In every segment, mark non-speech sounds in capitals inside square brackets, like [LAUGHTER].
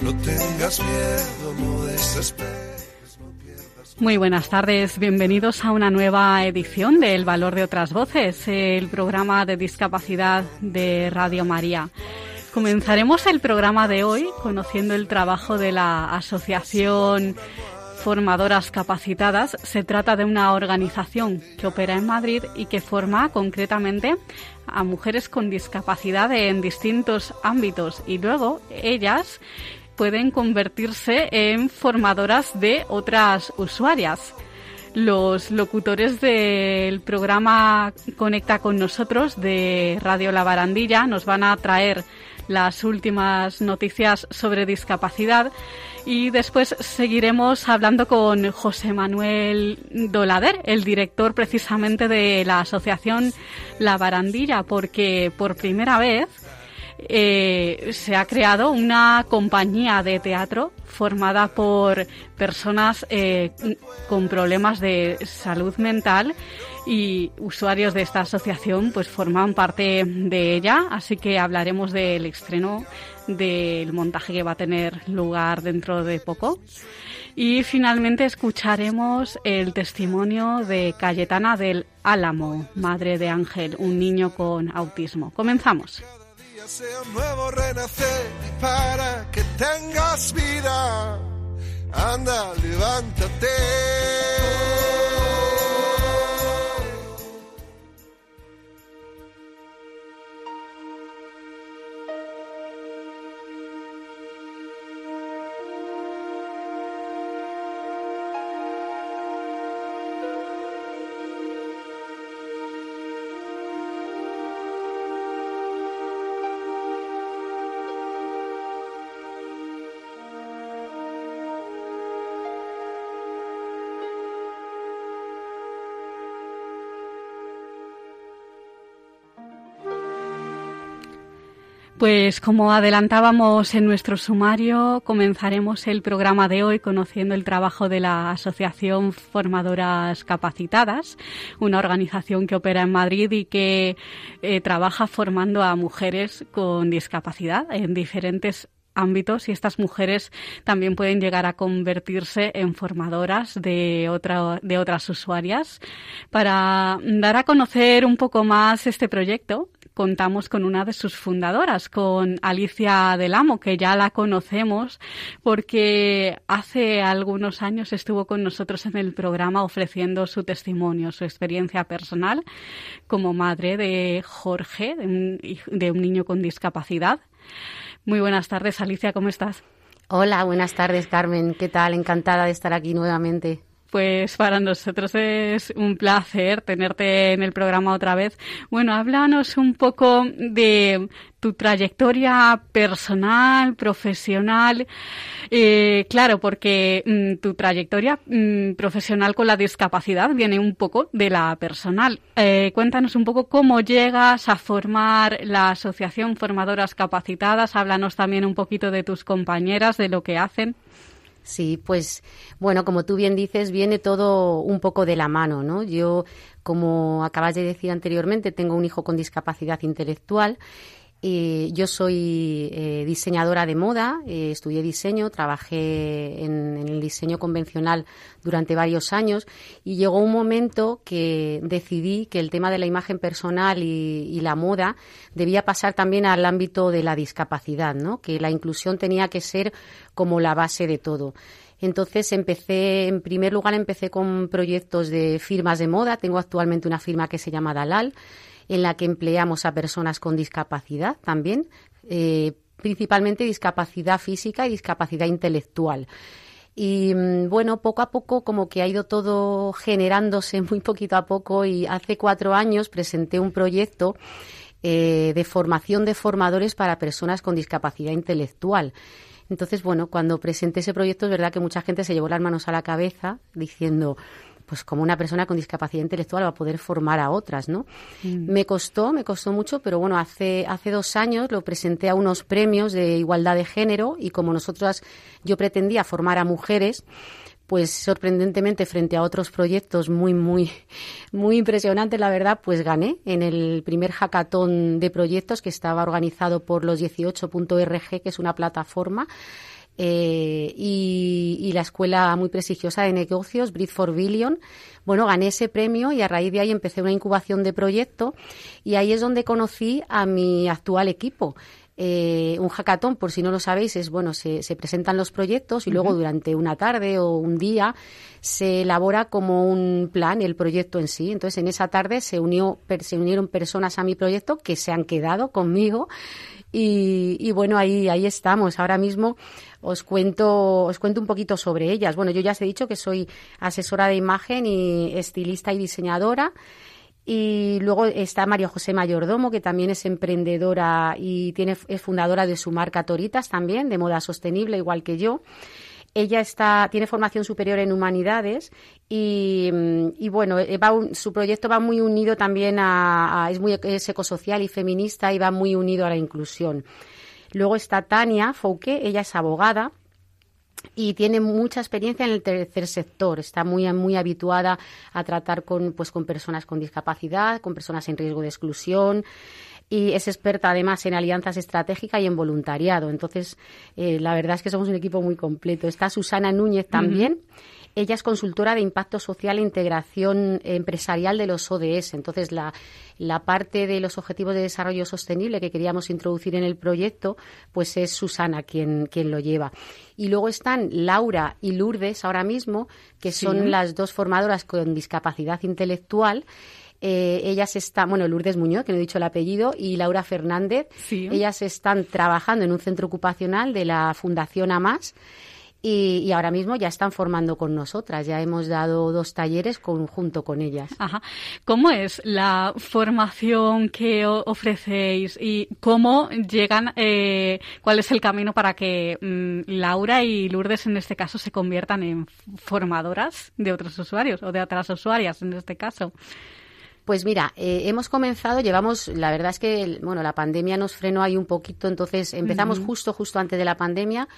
No tengas miedo, no desesperes. no pierdas Muy buenas tardes, bienvenidos a una nueva edición de El Valor de otras Voces, el programa de discapacidad de Radio María. Comenzaremos el programa de hoy conociendo el trabajo de la Asociación Formadoras Capacitadas. Se trata de una organización que opera en Madrid y que forma concretamente a mujeres con discapacidad en distintos ámbitos y luego ellas pueden convertirse en formadoras de otras usuarias. Los locutores del programa Conecta con nosotros de Radio La Barandilla nos van a traer las últimas noticias sobre discapacidad y después seguiremos hablando con José Manuel Dolader, el director precisamente de la asociación La Barandilla, porque por primera vez eh, se ha creado una compañía de teatro formada por personas eh, con problemas de salud mental y usuarios de esta asociación pues forman parte de ella, así que hablaremos del estreno del montaje que va a tener lugar dentro de poco. Y finalmente escucharemos el testimonio de Cayetana del Álamo, madre de Ángel, un niño con autismo. Comenzamos. Sea un nuevo renacer para que tengas vida. Anda, levántate. Pues como adelantábamos en nuestro sumario, comenzaremos el programa de hoy conociendo el trabajo de la Asociación Formadoras Capacitadas, una organización que opera en Madrid y que eh, trabaja formando a mujeres con discapacidad en diferentes ámbitos y estas mujeres también pueden llegar a convertirse en formadoras de, otra, de otras usuarias. Para dar a conocer un poco más este proyecto, contamos con una de sus fundadoras, con Alicia del Amo, que ya la conocemos porque hace algunos años estuvo con nosotros en el programa ofreciendo su testimonio, su experiencia personal como madre de Jorge, de un, de un niño con discapacidad. Muy buenas tardes, Alicia, ¿cómo estás? Hola, buenas tardes, Carmen. ¿Qué tal? Encantada de estar aquí nuevamente. Pues para nosotros es un placer tenerte en el programa otra vez. Bueno, háblanos un poco de tu trayectoria personal, profesional. Eh, claro, porque mm, tu trayectoria mm, profesional con la discapacidad viene un poco de la personal. Eh, cuéntanos un poco cómo llegas a formar la Asociación Formadoras Capacitadas. Háblanos también un poquito de tus compañeras, de lo que hacen. Sí, pues bueno, como tú bien dices, viene todo un poco de la mano, ¿no? Yo, como acabas de decir anteriormente, tengo un hijo con discapacidad intelectual. Eh, yo soy eh, diseñadora de moda, eh, estudié diseño, trabajé en, el diseño convencional durante varios años y llegó un momento que decidí que el tema de la imagen personal y, y, la moda debía pasar también al ámbito de la discapacidad, ¿no? que la inclusión tenía que ser como la base de todo. Entonces empecé, en primer lugar, empecé con proyectos de firmas de moda. Tengo actualmente una firma que se llama Dalal en la que empleamos a personas con discapacidad también, eh, principalmente discapacidad física y discapacidad intelectual. Y bueno, poco a poco como que ha ido todo generándose [LAUGHS] muy poquito a poco y hace cuatro años presenté un proyecto eh, de formación de formadores para personas con discapacidad intelectual. Entonces, bueno, cuando presenté ese proyecto es verdad que mucha gente se llevó las manos a la cabeza diciendo, pues como una persona con discapacidad intelectual va a poder formar a otras, ¿no? Mm. Me costó, me costó mucho, pero bueno, hace, hace dos años lo presenté a unos premios de igualdad de género y como nosotras, yo pretendía formar a mujeres, pues sorprendentemente frente a otros proyectos muy, muy, muy impresionantes, la verdad, pues gané en el primer hackathon de proyectos que estaba organizado por los 18.rg, que es una plataforma eh, y, la escuela muy prestigiosa de negocios, Breed for Billion. Bueno, gané ese premio y a raíz de ahí empecé una incubación de proyecto y ahí es donde conocí a mi actual equipo. Eh, un hackathon, por si no lo sabéis, es bueno, se, presentan los proyectos y luego durante una tarde o un día se elabora como un plan el proyecto en sí. Entonces, en esa tarde se unió, se unieron personas a mi proyecto que se han quedado conmigo y, bueno, ahí, ahí estamos. Ahora mismo os cuento, os cuento un poquito sobre ellas. Bueno, yo ya os he dicho que soy asesora de imagen y estilista y diseñadora. Y luego está María José Mayordomo, que también es emprendedora y tiene, es fundadora de su marca Toritas también, de moda sostenible, igual que yo. Ella está, tiene formación superior en humanidades y, mm, bueno, eh, su proyecto va muy unido también a, es muy ecosocial y feminista y va muy unido a la inclusión. Luego está Tania Fouquet, ella es abogada y tiene mucha experiencia en el tercer sector. Está muy, muy habituada a tratar con, pues, con personas con discapacidad, con personas en riesgo de exclusión y es experta además en alianzas estratégicas y en voluntariado. Entonces, eh, la verdad es que somos un equipo muy completo. Está Susana Núñez también. Ella es consultora de impacto social e integración empresarial de los ODS. Entonces, la, la parte de los objetivos de desarrollo sostenible que queríamos introducir en el proyecto, pues es Susana quien, quien lo lleva. Y luego están Laura y Lourdes ahora mismo, que son las dos formadoras con discapacidad intelectual. Eh, ellas están, bueno, Lourdes Muñoz, que no he dicho el apellido, y Laura Fernández. Ellas están trabajando en un centro ocupacional de la Fundación AMAS. Y, ahora mismo ya están formando con nosotras. Ya hemos dado dos talleres junto con ellas. Ajá. ¿Cómo es la formación que ofrecéis y cómo llegan, eh, cuál es el camino para que mm, Laura y Lourdes en este caso se conviertan en formadoras de otros usuarios o de otras usuarias en este caso? Pues mira, eh, hemos comenzado, llevamos, la verdad es que, bueno, la pandemia nos frenó ahí un poquito, entonces empezamos justo, justo antes de la pandemia.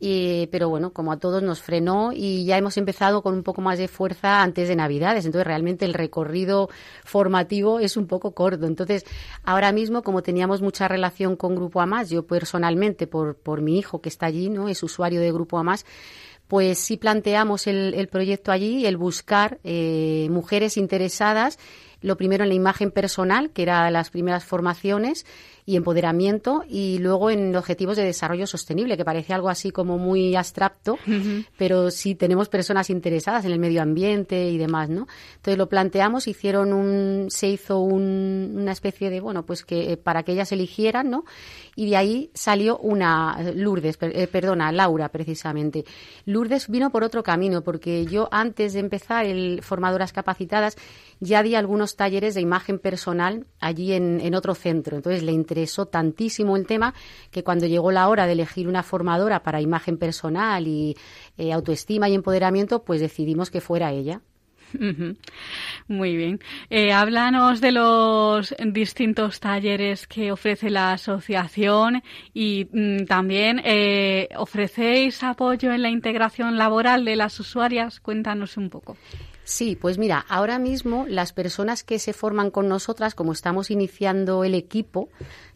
Y, pero bueno, como a todos nos frenó y ya hemos empezado con un poco más de fuerza antes de Navidades. Entonces, realmente el recorrido formativo es un poco corto. Entonces, ahora mismo, como teníamos mucha relación con Grupo AMAS, yo personalmente, por, por mi hijo que está allí, ¿no? Es usuario de Grupo AMAS, pues sí planteamos el, el proyecto allí, el buscar eh, mujeres interesadas lo primero en la imagen personal, que era las primeras formaciones, y empoderamiento y luego en objetivos de desarrollo sostenible, que parece algo así como muy abstracto, pero sí tenemos personas interesadas en el medio ambiente y demás, ¿no? Entonces lo planteamos, hicieron un, se hizo una especie de, bueno, pues que eh, para que ellas eligieran, ¿no? Y de ahí salió una, Lourdes, eh, perdona, Laura precisamente. Lourdes vino por otro camino, porque yo antes de empezar el Formadoras Capacitadas ya di algunos talleres de imagen personal allí en, en otro centro. Entonces le interesó tantísimo el tema que cuando llegó la hora de elegir una formadora para imagen personal y eh, autoestima y empoderamiento, pues decidimos que fuera ella. Muy bien. Eh, háblanos de los distintos talleres que ofrece la asociación y mm, también eh, ofrecéis apoyo en la integración laboral de las usuarias. Cuéntanos un poco. Sí, pues mira, ahora mismo las personas que se forman con nosotras, como estamos iniciando el equipo,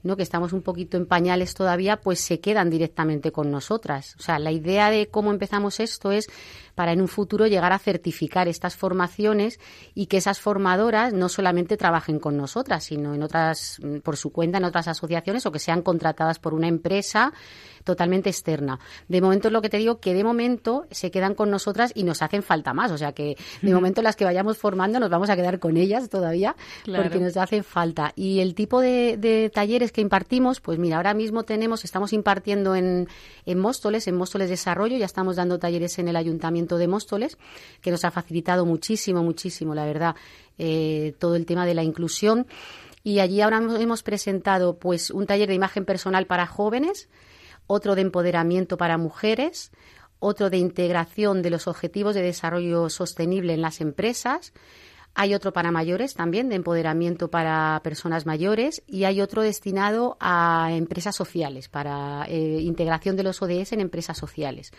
¿no? que estamos un poquito en pañales todavía, pues se quedan directamente con nosotras. O sea, la idea de cómo empezamos esto es para en un futuro llegar a certificar estas formaciones y que esas formadoras no solamente trabajen con nosotras, sino en otras, por su cuenta, en otras asociaciones o que sean contratadas por una empresa totalmente externa. De momento es lo que te digo, que de momento se quedan con nosotras y nos hacen falta más. O sea que de momento las que vayamos formando nos vamos a quedar con ellas todavía porque nos hacen falta. Y el tipo de, talleres que impartimos, pues mira, ahora mismo tenemos, estamos impartiendo en, en Móstoles, en Móstoles Desarrollo, ya estamos dando talleres en el Ayuntamiento de Móstoles, que nos ha facilitado muchísimo, muchísimo, la verdad, eh, todo el tema de la inclusión. Y allí ahora hemos presentado pues un taller de imagen personal para jóvenes, otro de empoderamiento para mujeres, otro de integración de los objetivos de desarrollo sostenible en las empresas, hay otro para mayores también, de empoderamiento para personas mayores, y hay otro destinado a empresas sociales, para eh, integración de los ODS en empresas sociales.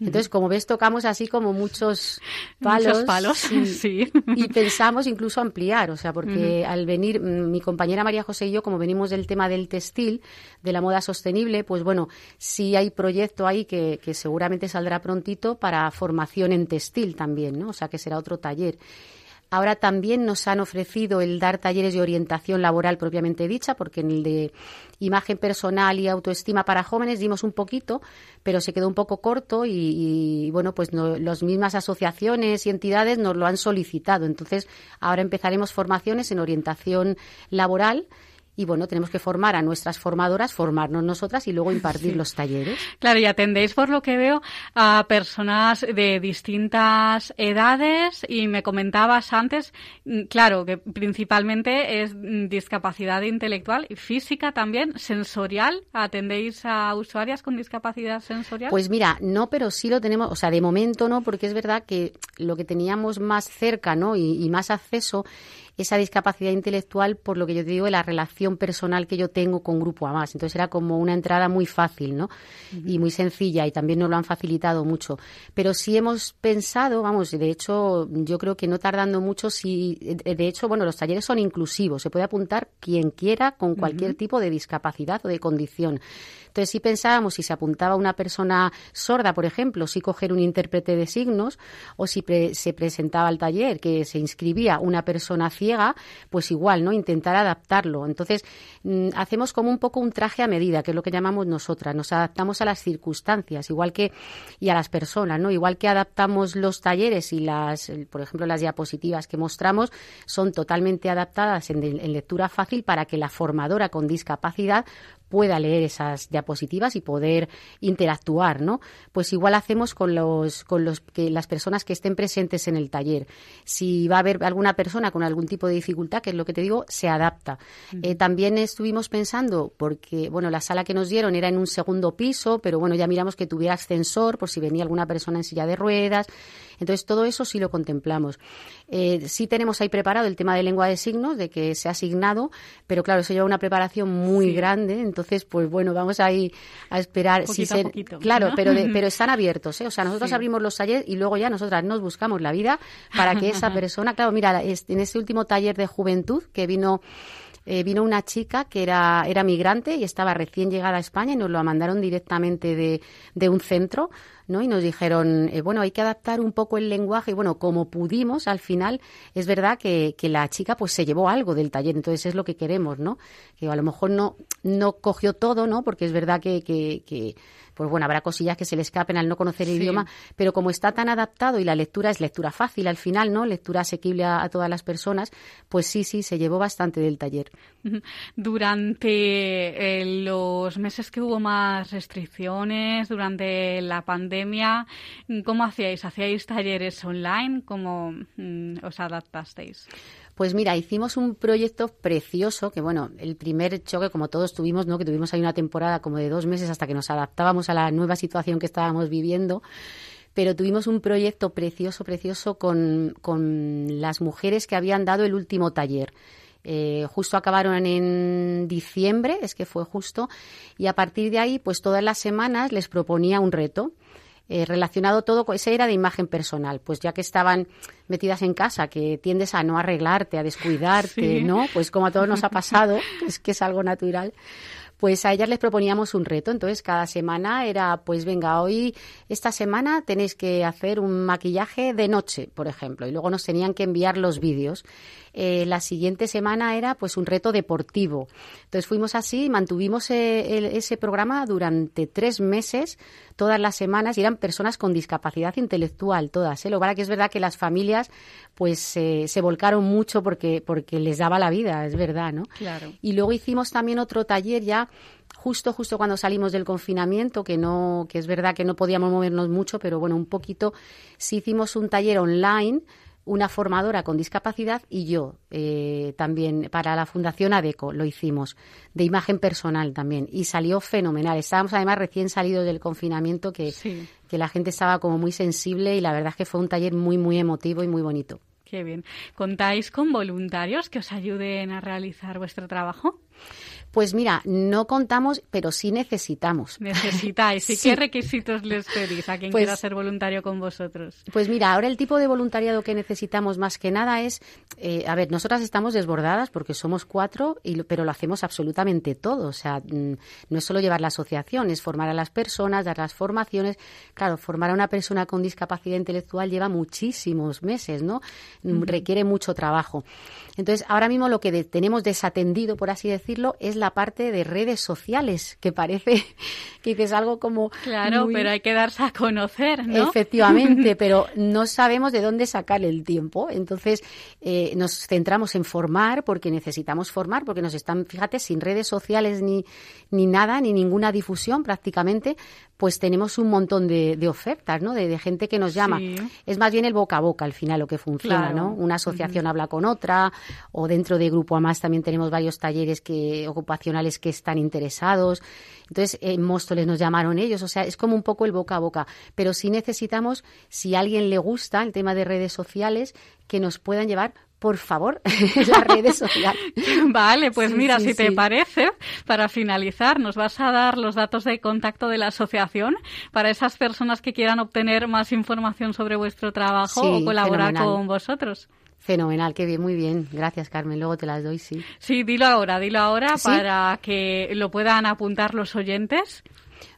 Entonces, como ves, tocamos así como muchos palos. [LAUGHS] Muchos palos, [LAUGHS] sí. Y pensamos incluso ampliar, o sea, porque al venir, mm, mi compañera María José y yo, como venimos del tema del textil, de la moda sostenible, pues bueno, sí hay proyecto ahí que, que seguramente saldrá prontito para formación en textil también, ¿no? O sea, que será otro taller. Ahora también nos han ofrecido el dar talleres de orientación laboral propiamente dicha, porque en el de imagen personal y autoestima para jóvenes dimos un poquito, pero se quedó un poco corto y, bueno, pues las mismas asociaciones y entidades nos lo han solicitado. Entonces, ahora empezaremos formaciones en orientación laboral y bueno, tenemos que formar a nuestras formadoras, formarnos nosotras y luego impartir los talleres. Claro, y atendéis, por lo que veo, a personas de distintas edades y me comentabas antes, mm, claro, que principalmente es mm, discapacidad intelectual y física también, sensorial. ¿Atendéis a usuarias con discapacidad sensorial? Pues mira, no, pero sí lo tenemos, o sea, de momento no, porque es verdad que lo que teníamos más cerca, ¿no? y, y más acceso esa discapacidad intelectual por lo que yo te digo de la relación personal que yo tengo con Grupo A más. Entonces era como una entrada muy fácil, ¿no? Y muy sencilla y también nos lo han facilitado mucho. Pero sí hemos pensado, vamos, de hecho, yo creo que no tardando mucho, si, de hecho, bueno, los talleres son inclusivos, se puede apuntar quien quiera con cualquier tipo de discapacidad o de condición. Entonces, si pensábamos si se apuntaba una persona sorda, por ejemplo, si coger un intérprete de signos, o si se presentaba al taller que se inscribía una persona ciega, pues igual, ¿no? Intentar adaptarlo. Entonces, mm, hacemos como un poco un traje a medida, que es lo que llamamos nosotras. Nos adaptamos a las circunstancias, igual que, y a las personas, ¿no? Igual que adaptamos los talleres y las, por ejemplo, las diapositivas que mostramos son totalmente adaptadas en, en lectura fácil para que la formadora con discapacidad pueda leer esas diapositivas y poder interactuar, ¿no? Pues igual hacemos con los con los que las personas que estén presentes en el taller. Si va a haber alguna persona con algún tipo de dificultad, que es lo que te digo, se adapta. Eh, también estuvimos pensando porque bueno, la sala que nos dieron era en un segundo piso, pero bueno, ya miramos que tuviera ascensor por si venía alguna persona en silla de ruedas. Entonces, todo eso sí lo contemplamos. Eh, sí tenemos ahí preparado el tema de lengua de signos, de que se ha asignado, pero claro, eso lleva una preparación muy grande. Entonces, pues bueno, vamos ahí a esperar. si se, claro, pero, [LAUGHS] pero están abiertos. ¿eh? O sea, nosotros abrimos los talleres y luego ya nosotras nos buscamos la vida para que esa [LAUGHS] persona, claro, mira, en ese último taller de juventud que vino eh, vino una chica que era, era migrante y estaba recién llegada a España y nos lo mandaron directamente de, de un centro ¿no? Y nos dijeron, eh, bueno, hay que adaptar un poco el lenguaje. Y bueno, como pudimos, al final, es verdad que, que, la chica pues se llevó algo del taller. Entonces es lo que queremos, ¿no? Que a lo mejor no, no cogió todo, ¿no? Porque es verdad que, que, que pues bueno, habrá cosillas que se le escapen al no conocer el idioma, pero como está tan adaptado y la lectura es lectura fácil al final, ¿no? Lectura asequible a, todas las personas, pues sí, sí, se llevó bastante del taller. [LAUGHS] Durante eh, los meses que hubo más restricciones, durante la pandemia, ¿cómo hacíais? ¿Hacíais talleres online? ¿Cómo mm, os adaptasteis? Pues mira, hicimos un proyecto precioso, que bueno, el primer choque, como todos tuvimos, ¿no? Que tuvimos ahí una temporada como de dos meses hasta que nos adaptábamos a la nueva situación que estábamos viviendo pero tuvimos un proyecto precioso, precioso con, con las mujeres que habían dado el último taller. Eh, justo acabaron en diciembre, es que fue justo, y a partir de ahí, pues todas las semanas les proponía un reto. Eh, relacionado todo con esa era de imagen personal, pues ya que estaban metidas en casa, que tiendes a no arreglarte, a descuidarte, ¿no? Pues como a todos nos ha pasado, [LAUGHS] es que es algo natural pues a ellas les proponíamos un reto. Entonces, cada semana era, pues venga, hoy, esta semana tenéis que hacer un maquillaje de noche, por ejemplo, y luego nos tenían que enviar los vídeos. Eh, la siguiente semana era, pues, un reto deportivo. Entonces, fuimos así, mantuvimos eh, ese programa durante tres meses, todas las semanas, y eran personas con discapacidad intelectual, todas. ¿eh? Lo que es verdad que las familias, pues, se volcaron mucho porque, porque les daba la vida, es verdad, ¿no? Claro. Y luego hicimos también otro taller ya justo justo cuando salimos del confinamiento, que no que es verdad que no podíamos movernos mucho, pero bueno, un poquito sí hicimos un taller online una formadora con discapacidad y yo eh, también para la Fundación ADECO lo hicimos, de imagen personal también, y salió fenomenal. Estábamos además recién salidos del confinamiento que, que la gente estaba como muy sensible y la verdad es que fue un taller muy, muy emotivo y muy bonito. Qué bien. ¿Contáis con voluntarios que os ayuden a realizar vuestro trabajo? Pues mira, no contamos, pero sí necesitamos. Necesitáis. ¿Y [LAUGHS] qué requisitos les pedís a quien pues quiera ser voluntario con vosotros? Pues mira, ahora el tipo de voluntariado que necesitamos más que nada es, eh, a ver, nosotras estamos desbordadas porque somos cuatro, y, pero lo hacemos absolutamente todo. O sea, mm, no es solo llevar la asociación, es formar a las personas, dar las formaciones. Claro, formar a una persona con discapacidad intelectual lleva muchísimos meses, ¿no? Requiere mucho trabajo. Entonces, ahora mismo lo que tenemos desatendido, por así decirlo, es la parte de redes sociales, que parece [LAUGHS] que es algo como... Claro, pero hay que darse a conocer, ¿no? Efectivamente, [LAUGHS] pero no sabemos de dónde sacar el tiempo. Entonces, eh, nos centramos en formar, porque necesitamos formar, porque nos están, fíjate, sin redes sociales ni, ni nada, ni ninguna difusión prácticamente, pues tenemos un montón de, ofertas, ¿no? De, gente que nos llama. Es más bien el boca a boca al final lo que funciona, ¿no? Una asociación habla con otra, o dentro de Grupo AMAS también tenemos varios talleres que, ocupacionales que están interesados. Entonces, en Móstoles nos llamaron ellos, o sea, es como un poco el boca a boca. Pero sí necesitamos, si a alguien le gusta el tema de redes sociales, que nos puedan llevar por favor, [LAUGHS] las redes sociales. [LAUGHS] Vale, pues mira, si te parece, para finalizar, nos vas a dar los datos de contacto de la asociación para esas personas que quieran obtener más información sobre vuestro trabajo o colaborar con vosotros. Fenomenal, qué bien, muy bien. Gracias, Carmen. Luego te las doy, sí. Sí, dilo ahora, dilo ahora para que lo puedan apuntar los oyentes.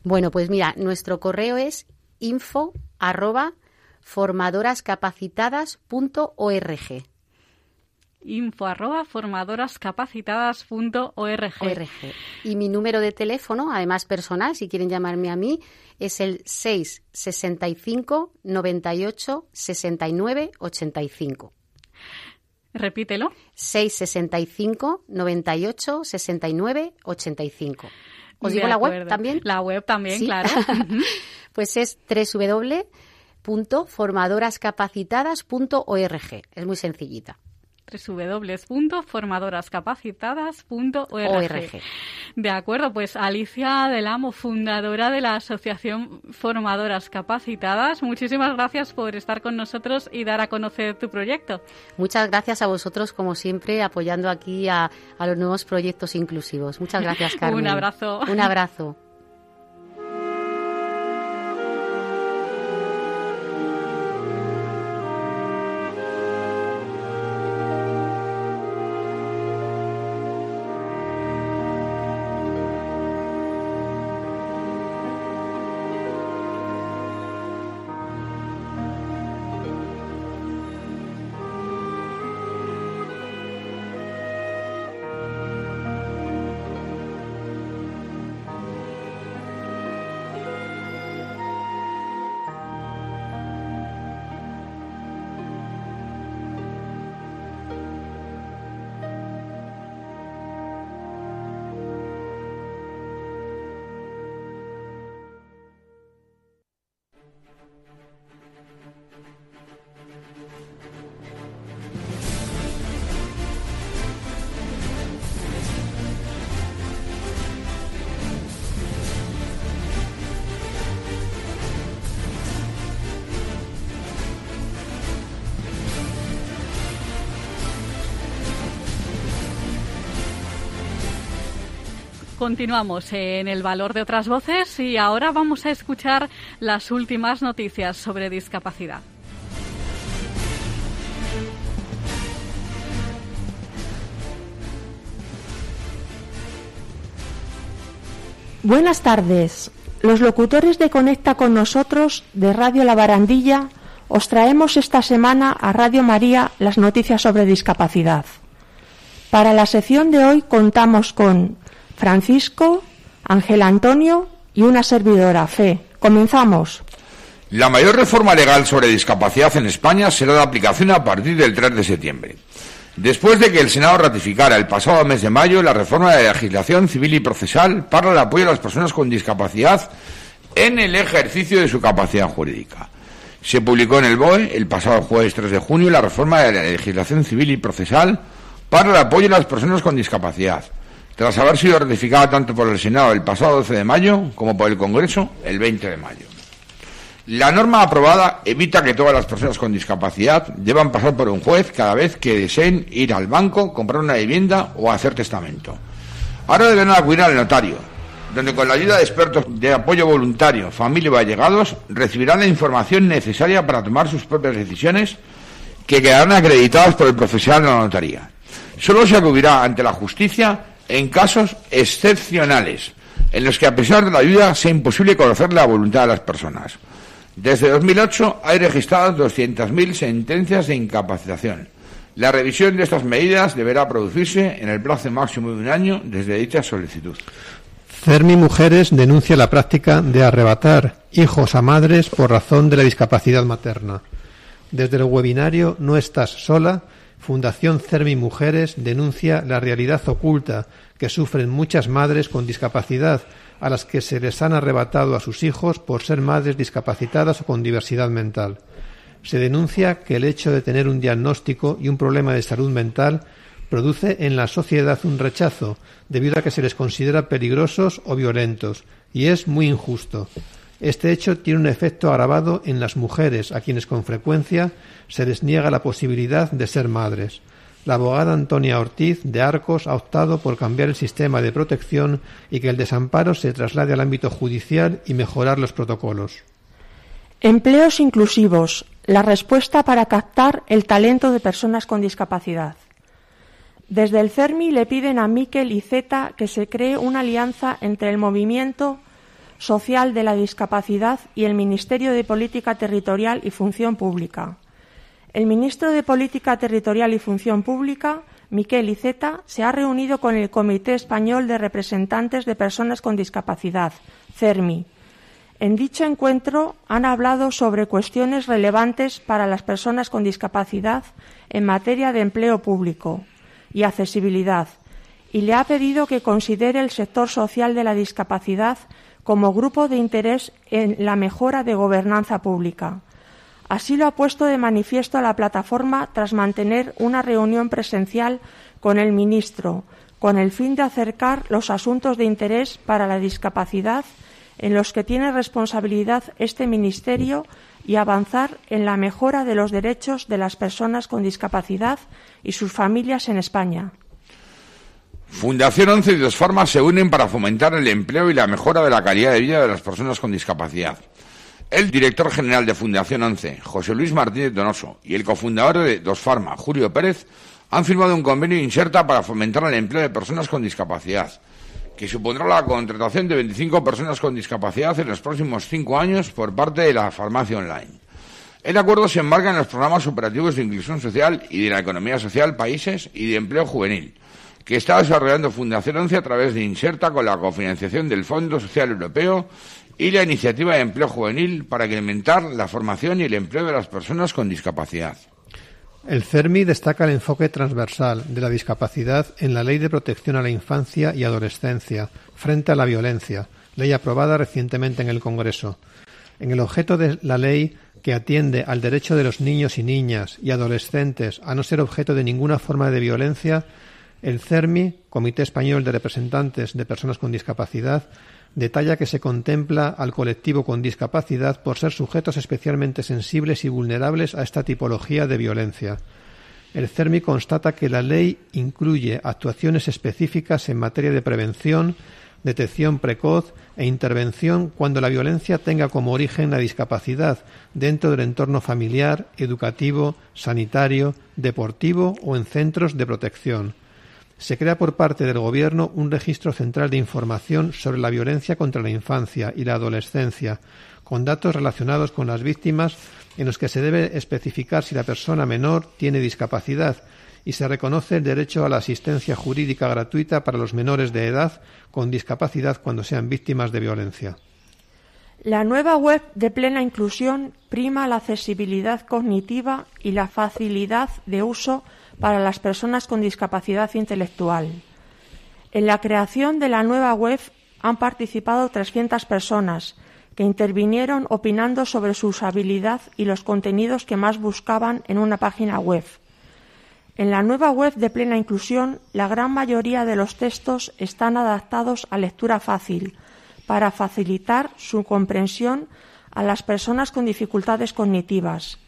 Bueno, pues mira, nuestro correo es info arroba formadorascapacitadas.org info arroba formadorascapacitadas.org. Y mi número de teléfono, además personal, si quieren llamarme a mí, es el 665 98 69 85. Repítelo. 665 98 69 85. ¿Os digo la web también? La web también, claro. [LAUGHS] pues es www.formadorascapacitadas.org. Es muy sencillita www.formadorascapacitadas.org. De acuerdo, pues Alicia del Amo, fundadora de la Asociación Formadoras Capacitadas, muchísimas gracias por estar con nosotros y dar a conocer tu proyecto. Muchas gracias a vosotros, como siempre, apoyando aquí a, a los nuevos proyectos inclusivos. Muchas gracias, [LAUGHS] Carmen. Un abrazo. Un abrazo. Continuamos en el valor de otras voces y ahora vamos a escuchar las últimas noticias sobre discapacidad. Buenas tardes. Los locutores de Conecta con nosotros de Radio La Barandilla os traemos esta semana a Radio María las noticias sobre discapacidad. Para la sección de hoy contamos con Francisco, Ángel Antonio y una servidora, Fe. Comenzamos. La mayor reforma legal sobre discapacidad en España será de aplicación a partir del 3 de septiembre. Después de que el Senado ratificara el pasado mes de mayo la reforma de la legislación civil y procesal para el apoyo a las personas con discapacidad en el ejercicio de su capacidad jurídica. Se publicó en el BOE el pasado jueves 3 de junio la reforma de la legislación civil y procesal para el apoyo a las personas con discapacidad, tras haber sido ratificada tanto por el Senado el pasado 12 de mayo como por el Congreso el 20 de mayo. La norma aprobada evita que todas las personas con discapacidad deban pasar por un juez cada vez que deseen ir al banco, comprar una vivienda o hacer testamento. Ahora deben acudir al notario, donde con la ayuda de expertos de apoyo voluntario, familia o allegados, recibirán la información necesaria para tomar sus propias decisiones que quedarán acreditadas por el profesional de la notaría. Solo se acudirá ante la justicia en casos excepcionales, en los que a pesar de la ayuda sea imposible conocer la voluntad de las personas. Desde 2008 hay registradas 200.000 sentencias de incapacitación. La revisión de estas medidas deberá producirse en el plazo máximo de un año desde dicha solicitud. CERMI Mujeres denuncia la práctica de arrebatar hijos a madres por razón de la discapacidad materna. Desde el webinario No estás sola, Fundación CERMI Mujeres denuncia la realidad oculta que sufren muchas madres con discapacidad a las que se les han arrebatado a sus hijos por ser madres discapacitadas o con diversidad mental. Se denuncia que el hecho de tener un diagnóstico y un problema de salud mental produce en la sociedad un rechazo debido a que se les considera peligrosos o violentos, y es muy injusto. Este hecho tiene un efecto agravado en las mujeres, a quienes con frecuencia se les niega la posibilidad de ser madres. La abogada Antonia Ortiz de Arcos ha optado por cambiar el sistema de protección y que el desamparo se traslade al ámbito judicial y mejorar los protocolos. Empleos inclusivos, la respuesta para captar el talento de personas con discapacidad. Desde el CERMI le piden a Miquel y Zeta que se cree una alianza entre el movimiento social de la discapacidad y el Ministerio de Política Territorial y Función Pública. El ministro de Política Territorial y Función Pública, Miquel Iceta, se ha reunido con el Comité Español de Representantes de Personas con Discapacidad, CERMI. En dicho encuentro han hablado sobre cuestiones relevantes para las personas con discapacidad en materia de empleo público y accesibilidad, y le ha pedido que considere el sector social de la discapacidad como grupo de interés en la mejora de gobernanza pública Así lo ha puesto de manifiesto la plataforma tras mantener una reunión presencial con el ministro, con el fin de acercar los asuntos de interés para la discapacidad en los que tiene responsabilidad este Ministerio y avanzar en la mejora de los derechos de las personas con discapacidad y sus familias en España. Fundación 11 y dos formas se unen para fomentar el empleo y la mejora de la calidad de vida de las personas con discapacidad. El director general de Fundación 11, José Luis Martínez Donoso, y el cofundador de Dos Farma, Julio Pérez, han firmado un convenio inserta para fomentar el empleo de personas con discapacidad, que supondrá la contratación de 25 personas con discapacidad en los próximos cinco años por parte de la farmacia online. El acuerdo se enmarca en los programas operativos de inclusión social y de la economía social países y de empleo juvenil, que está desarrollando Fundación 11 a través de Inserta con la cofinanciación del Fondo Social Europeo y la iniciativa de empleo juvenil para incrementar la formación y el empleo de las personas con discapacidad. El CERMI destaca el enfoque transversal de la discapacidad en la Ley de Protección a la Infancia y Adolescencia frente a la violencia, ley aprobada recientemente en el Congreso. En el objeto de la ley que atiende al derecho de los niños y niñas y adolescentes a no ser objeto de ninguna forma de violencia, el CERMI, Comité Español de Representantes de Personas con Discapacidad, detalla que se contempla al colectivo con discapacidad por ser sujetos especialmente sensibles y vulnerables a esta tipología de violencia. El CERMI constata que la ley incluye actuaciones específicas en materia de prevención, detección precoz e intervención cuando la violencia tenga como origen la discapacidad dentro del entorno familiar, educativo, sanitario, deportivo o en centros de protección se crea por parte del Gobierno un registro central de información sobre la violencia contra la infancia y la adolescencia, con datos relacionados con las víctimas en los que se debe especificar si la persona menor tiene discapacidad y se reconoce el derecho a la asistencia jurídica gratuita para los menores de edad con discapacidad cuando sean víctimas de violencia. La nueva web de plena inclusión prima la accesibilidad cognitiva y la facilidad de uso para las personas con discapacidad intelectual. En la creación de la nueva web han participado 300 personas que intervinieron opinando sobre su usabilidad y los contenidos que más buscaban en una página web. En la nueva web de plena inclusión, la gran mayoría de los textos están adaptados a lectura fácil, para facilitar su comprensión a las personas con dificultades cognitivas.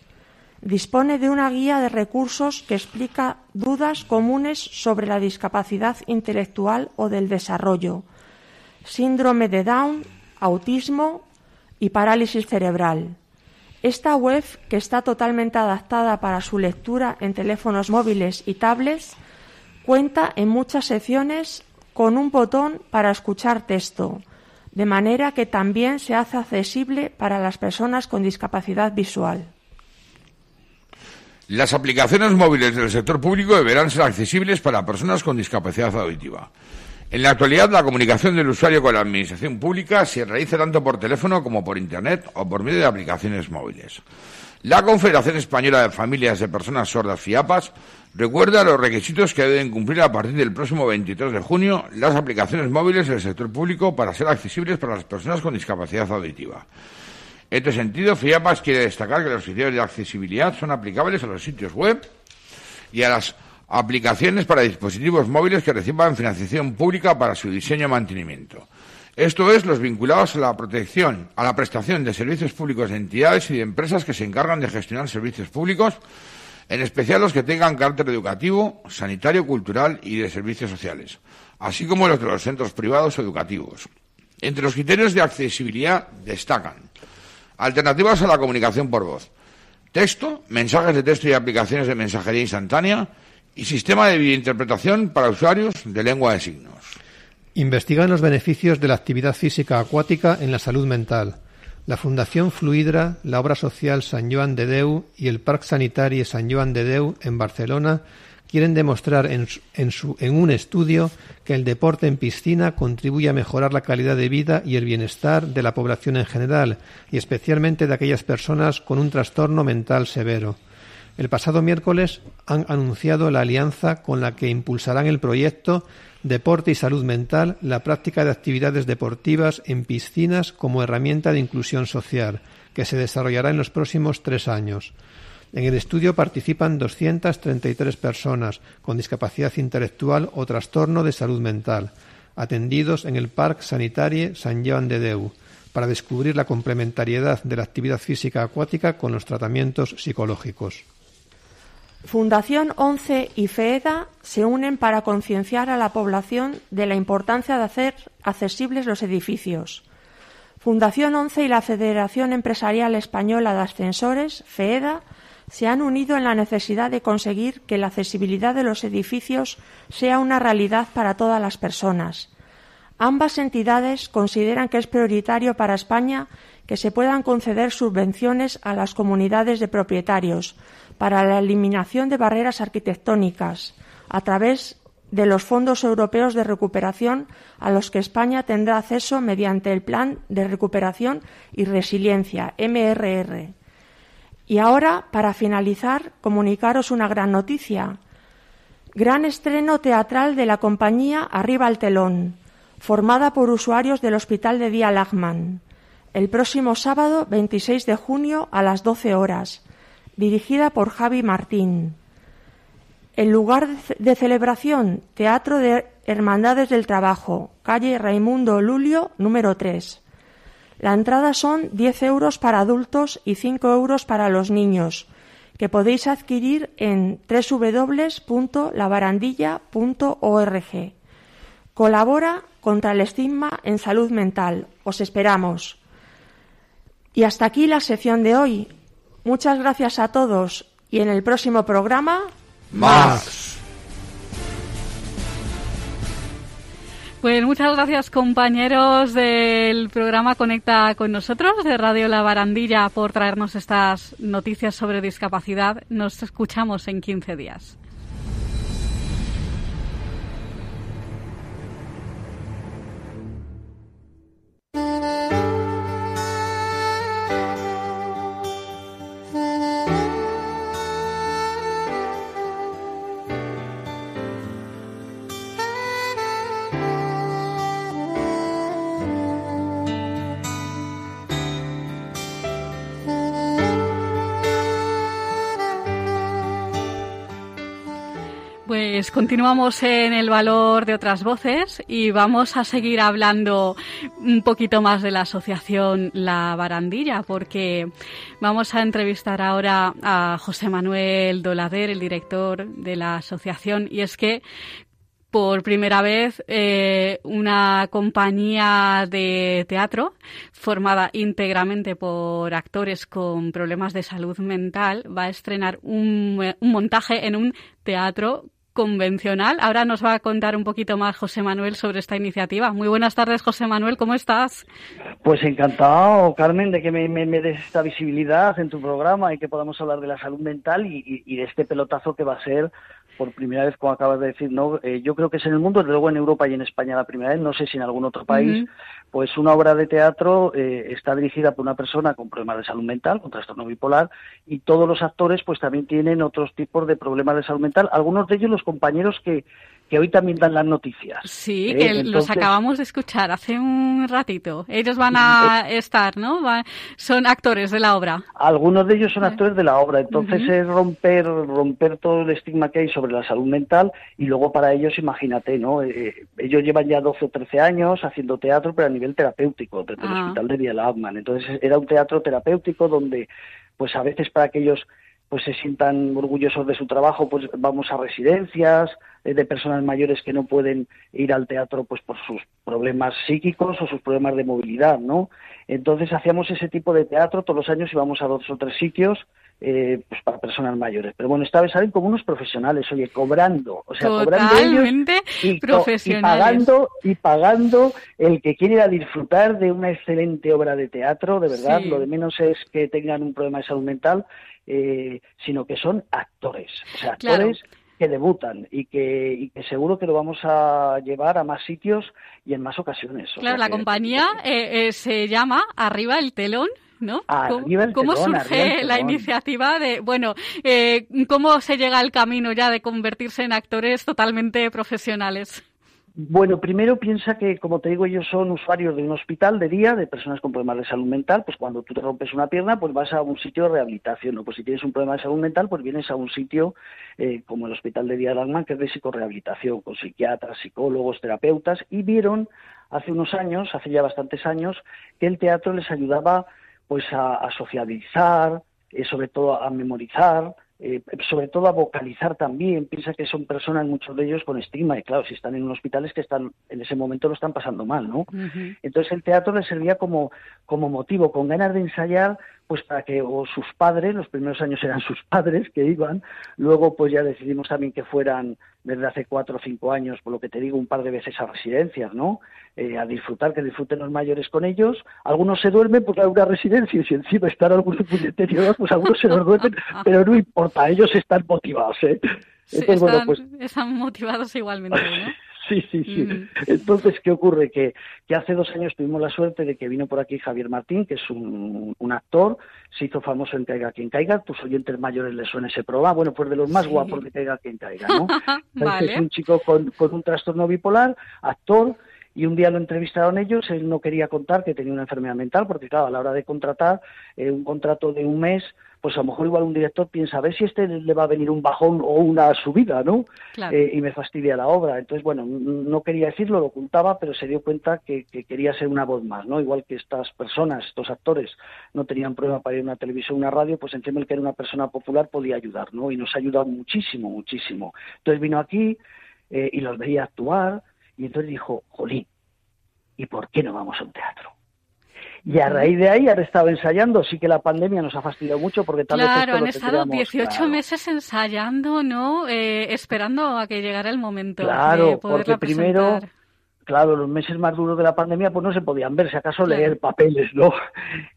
Dispone de una guía de recursos que explica dudas comunes sobre la discapacidad intelectual o del desarrollo, síndrome de Down, autismo y parálisis cerebral. Esta web, que está totalmente adaptada para su lectura en teléfonos móviles y tablets, cuenta en muchas secciones con un botón para escuchar texto, de manera que también se hace accesible para las personas con discapacidad visual. Las aplicaciones móviles del sector público deberán ser accesibles para personas con discapacidad auditiva. En la actualidad, la comunicación del usuario con la administración pública se realiza tanto por teléfono como por Internet o por medio de aplicaciones móviles. La Confederación Española de Familias de Personas Sordas FIAPAS recuerda los requisitos que deben cumplir a partir del próximo 23 de junio las aplicaciones móviles del sector público para ser accesibles para las personas con discapacidad auditiva. En este sentido, FIAPAS quiere destacar que los criterios de accesibilidad son aplicables a los sitios web y a las aplicaciones para dispositivos móviles que reciban financiación pública para su diseño y mantenimiento. Esto es, los vinculados a la protección, a la prestación de servicios públicos de entidades y de empresas que se encargan de gestionar servicios públicos, en especial los que tengan carácter educativo, sanitario, cultural y de servicios sociales, así como los de los centros privados educativos. Entre los criterios de accesibilidad destacan alternativas a la comunicación por voz, texto, mensajes de texto y aplicaciones de mensajería instantánea y sistema de videointerpretación para usuarios de lengua de signos. Investigan los beneficios de la actividad física acuática en la salud mental. La Fundación Fluidra, la obra social San Joan de Deu y el Parc Sanitari San Joan de Deu en Barcelona quieren demostrar en, un estudio que el deporte en piscina contribuye a mejorar la calidad de vida y el bienestar de la población en general y especialmente de aquellas personas con un trastorno mental severo. El pasado miércoles han anunciado la alianza con la que impulsarán el proyecto Deporte y Salud Mental, la práctica de actividades deportivas en piscinas como herramienta de inclusión social, que se desarrollará en los próximos tres años. En el estudio participan 233 personas con discapacidad intelectual o trastorno de salud mental, atendidos en el Parque Sanitario San Joan de Deu, para descubrir la complementariedad de la actividad física acuática con los tratamientos psicológicos. Fundación 11 y FEEDA se unen para concienciar a la población de la importancia de hacer accesibles los edificios. Fundación 11 y la Federación Empresarial Española de Ascensores, FEEDA, se han unido en la necesidad de conseguir que la accesibilidad de los edificios sea una realidad para todas las personas. Ambas entidades consideran que es prioritario para España que se puedan conceder subvenciones a las comunidades de propietarios para la eliminación de barreras arquitectónicas a través de los fondos europeos de recuperación a los que España tendrá acceso mediante el Plan de Recuperación y Resiliencia, MRR. Y ahora, para finalizar, comunicaros una gran noticia. Gran estreno teatral de la compañía Arriba al Telón, formada por usuarios del Hospital de Día Lachman, el próximo sábado 26 de junio a las 12 horas dirigida por Javi Martín. El lugar de celebración, Teatro de Hermandades del Trabajo, calle Raimundo Lulio, número 3. La entrada son 10 euros para adultos y 5 euros para los niños, que podéis adquirir en www.labarandilla.org. Colabora contra el estigma en salud mental. Os esperamos. Y hasta aquí la sección de hoy. Muchas gracias a todos y en el próximo programa más. Pues muchas gracias compañeros del programa Conecta con nosotros de Radio La Barandilla por traernos estas noticias sobre discapacidad. Nos escuchamos en 15 días. Pues continuamos en el valor de otras voces y vamos a seguir hablando un poquito más de la asociación La Barandilla porque vamos a entrevistar ahora a José Manuel Dolader, el director de la asociación, y es que por primera vez eh, una compañía de teatro formada íntegramente por actores con problemas de salud mental va a estrenar un, un montaje en un teatro convencional. Ahora nos va a contar un poquito más José Manuel sobre esta iniciativa. Muy buenas tardes, José Manuel, ¿cómo estás? Pues encantado, Carmen, de que me, des esta visibilidad en tu programa y que podamos hablar de la salud mental y, de este pelotazo que va a ser por primera vez, como acabas de decir, no, eh, yo creo que es en el mundo, desde luego en Europa y en España la primera vez, no sé si en algún otro país, pues una obra de teatro eh, está dirigida por una persona con problemas de salud mental, con trastorno bipolar, y todos los actores pues también tienen otros tipos de problemas de salud mental, algunos de ellos los compañeros que, que hoy también dan las noticias. Sí, ¿eh? que los acabamos de escuchar hace un ratito. Ellos van a estar, ¿no? son actores de la obra. Algunos de ellos son actores de la obra. Entonces es romper, romper todo el estigma que hay sobre la salud mental y luego para ellos, imagínate, ¿no? Eh, ellos llevan ya 12 o 13 años haciendo teatro, pero a nivel terapéutico, desde el ah. Hospital de Vía Entonces era un teatro terapéutico donde, pues a veces para que ellos pues se sientan orgullosos de su trabajo, pues vamos a residencias eh, de personas mayores que no pueden ir al teatro pues por sus problemas psíquicos o sus problemas de movilidad, ¿no? Entonces hacíamos ese tipo de teatro todos los años íbamos a dos o tres sitios eh, pues para personas mayores. Pero bueno, esta vez salen como unos profesionales, oye, cobrando, o sea, cobrando ellos y, pagando y pagando el que quiere ir a disfrutar de una excelente obra de teatro, de verdad, lo de menos es que tengan un problema de salud mental, eh, sino que son actores, o sea, actores que debutan y que, y que seguro que lo vamos a llevar a más sitios y en más ocasiones. claro, la compañía eh, eh, se llama Arriba el Telón. ¿no? ¿Cómo, surge la iniciativa de, bueno, cómo se llega al camino ya de convertirse en actores totalmente profesionales? Bueno, primero piensa que, como te digo, ellos son usuarios de un hospital de día de personas con problemas de salud mental. Pues cuando tú te rompes una pierna, pues vas a un sitio de rehabilitación. O pues si tienes un problema de salud mental, pues vienes a un sitio eh, como el Hospital de Día de Alman, que es de psicorehabilitación, con psiquiatras, psicólogos, terapeutas. Y vieron hace unos años, hace ya bastantes años, que el teatro les ayudaba pues a, socializar, eh, sobre todo a memorizar, eh, sobre todo a vocalizar también. Piensa que son personas, muchos de ellos, con estigma, y claro, si están en un hospital es que están, en ese momento lo están pasando mal, ¿no? Entonces el teatro les servía como, como motivo, con ganas de ensayar, pues para que o sus padres, los primeros años eran sus padres que iban, luego pues ya decidimos también que fueran desde hace cuatro o cinco años, por lo que te digo, un par de veces a residencias, ¿no? Eh, a disfrutar, que disfruten los mayores con ellos. Algunos se duermen porque hay una residencia y si encima están algunos deteriorados, pues algunos se los duermen, pero no importa, ellos están motivados, ¿eh? Entonces, bueno, pues... están motivados igualmente, ¿no? [LAUGHS] Sí, sí, sí. Mm. Entonces, ¿qué ocurre? Que, que, hace dos años tuvimos la suerte de que vino por aquí Javier Martín, que es un, un actor, se hizo famoso en Caiga quien caiga, tus oyentes mayores le suena ese programa, bueno, pues de los más guapos de Caiga quien caiga, ¿no? [LAUGHS] Es un chico con, con un trastorno bipolar, actor, y un día lo entrevistaron ellos, él no quería contar que tenía una enfermedad mental, porque claro, a la hora de contratar eh, un contrato de un mes, pues a lo mejor igual un director piensa, a ver si este le va a venir un bajón o una subida, ¿no? Eh, y me fastidia la obra. Entonces, bueno, no quería decirlo, lo ocultaba, pero se dio cuenta que, quería ser una voz más, ¿no? Igual que estas personas, estos actores, no tenían prueba para ir a una televisión, una radio, pues encima el que era una persona popular podía ayudar, ¿no? Y nos ha ayudado muchísimo, muchísimo. Entonces vino aquí eh, y los veía actuar, y entonces dijo, jolín, ¿y por qué no vamos a un teatro? Y a raíz de ahí han estado ensayando. Sí que la pandemia nos ha fastidiado mucho porque tal claro, vez. han estado 18 meses ensayando, ¿no? Eh, esperando a que llegara el momento. Claro, porque primero. Claro, los meses más duros de la pandemia pues no se podían ver, si acaso leer papeles, ¿no?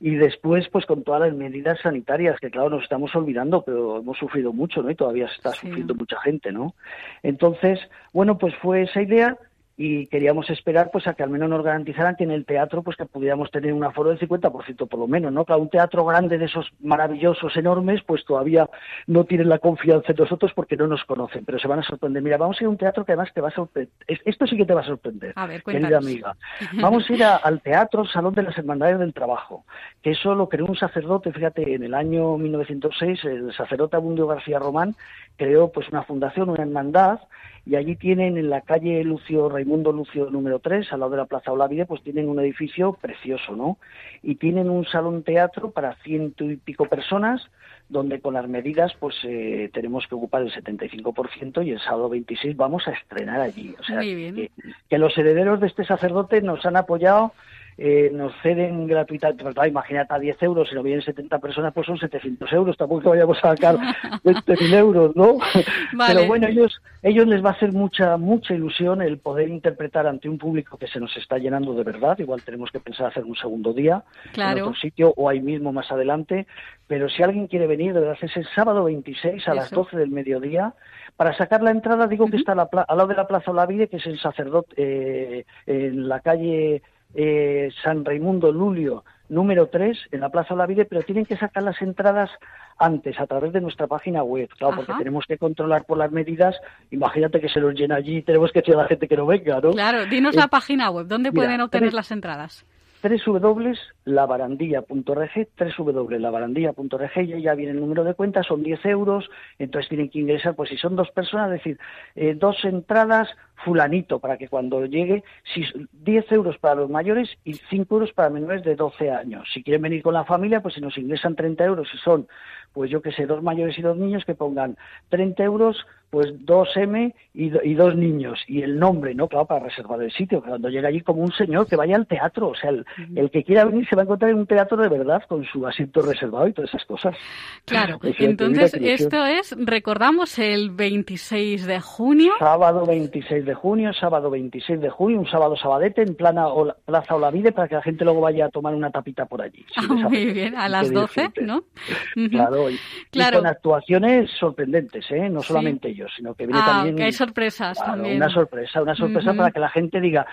Y después pues con todas las medidas sanitarias que claro nos estamos olvidando, pero hemos sufrido mucho, ¿no? Y todavía está sufriendo mucha gente, ¿no? Entonces, bueno, pues fue esa idea y queríamos esperar pues a que al menos nos garantizaran que en el teatro pues que pudiéramos tener un aforo del 50% por lo menos, ¿no? Claro, un teatro grande de esos maravillosos, enormes, pues todavía no tienen la confianza en nosotros porque no nos conocen, pero se van a sorprender. Mira, vamos a ir a un teatro que además te va a sorprender. Esto sí que te va a sorprender, querida amiga. [LAUGHS] Vamos a ir al teatro Salón de las Hermandades del Trabajo, que eso lo creó un sacerdote, fíjate, en el año 1906, el sacerdote Abundio García Román creó pues una fundación, una hermandad, y allí tienen en la calle Lucio Raimundo Lucio número 3, al lado de la Plaza Olavide, pues tienen un edificio precioso, ¿no? Y tienen un salón teatro para ciento y pico personas, donde con las medidas pues eh, tenemos que ocupar el 75% y el sábado 26 vamos a estrenar allí. O sea, que los herederos de este sacerdote nos han apoyado eh, nos ceden gratuitamente, pues, imagínate a 10 euros, si no vienen 70 personas, pues son 700 euros, tampoco vayamos a sacar [LAUGHS] 20.000 euros, ¿no? Pero bueno, ellos, ellos les va a hacer mucha, mucha ilusión el poder interpretar ante un público que se nos está llenando de verdad, igual tenemos que pensar hacer un segundo día en otro sitio o ahí mismo más adelante, pero si alguien quiere venir, de verdad, es el sábado 26 a las 12 del mediodía, para sacar la entrada digo que está al lado de la Plaza Olavide, que es el sacerdote, eh, en la calle eh, San Raimundo Lulio número 3 en la Plaza Olavide, pero tienen que sacar las entradas antes a través de nuestra página web, claro, porque tenemos que controlar por las medidas. Imagínate que se los llena allí y tenemos que decir a la gente que no venga, ¿no? Claro, dinos la página web, ¿dónde pueden obtener las entradas? www.labarandilla.rg, www.labarandilla.rg, y ya viene el número de cuenta, son 10 euros, entonces tienen que ingresar, pues si son dos personas, es decir, eh, dos entradas, fulanito, para que cuando llegue, si 10 euros para los mayores y 5 euros para menores de 12 años. Si quieren venir con la familia, pues si nos ingresan 30 euros, si son, pues yo que sé, dos mayores y dos niños, que pongan 30 euros pues dos M y, dos niños y el nombre, ¿no? Claro, para reservar el sitio. Cuando llega allí como un señor que vaya al teatro, o sea, el, que quiera venir se va a encontrar en un teatro de verdad con su asiento reservado y todas esas cosas. Claro, entonces esto es, recordamos, el 26 de junio. Sábado 26 de junio, sábado 26 de junio, un sábado sabadete en plana o, Plaza Olavide para que la gente luego vaya a tomar una tapita por allí. Ah, muy bien, a las 12, ¿no? [LAUGHS] Claro, y, con actuaciones sorprendentes, ¿eh? No solamente sino que viene ah, también... Que hay sorpresas también. Una sorpresa, una sorpresa para que la gente diga,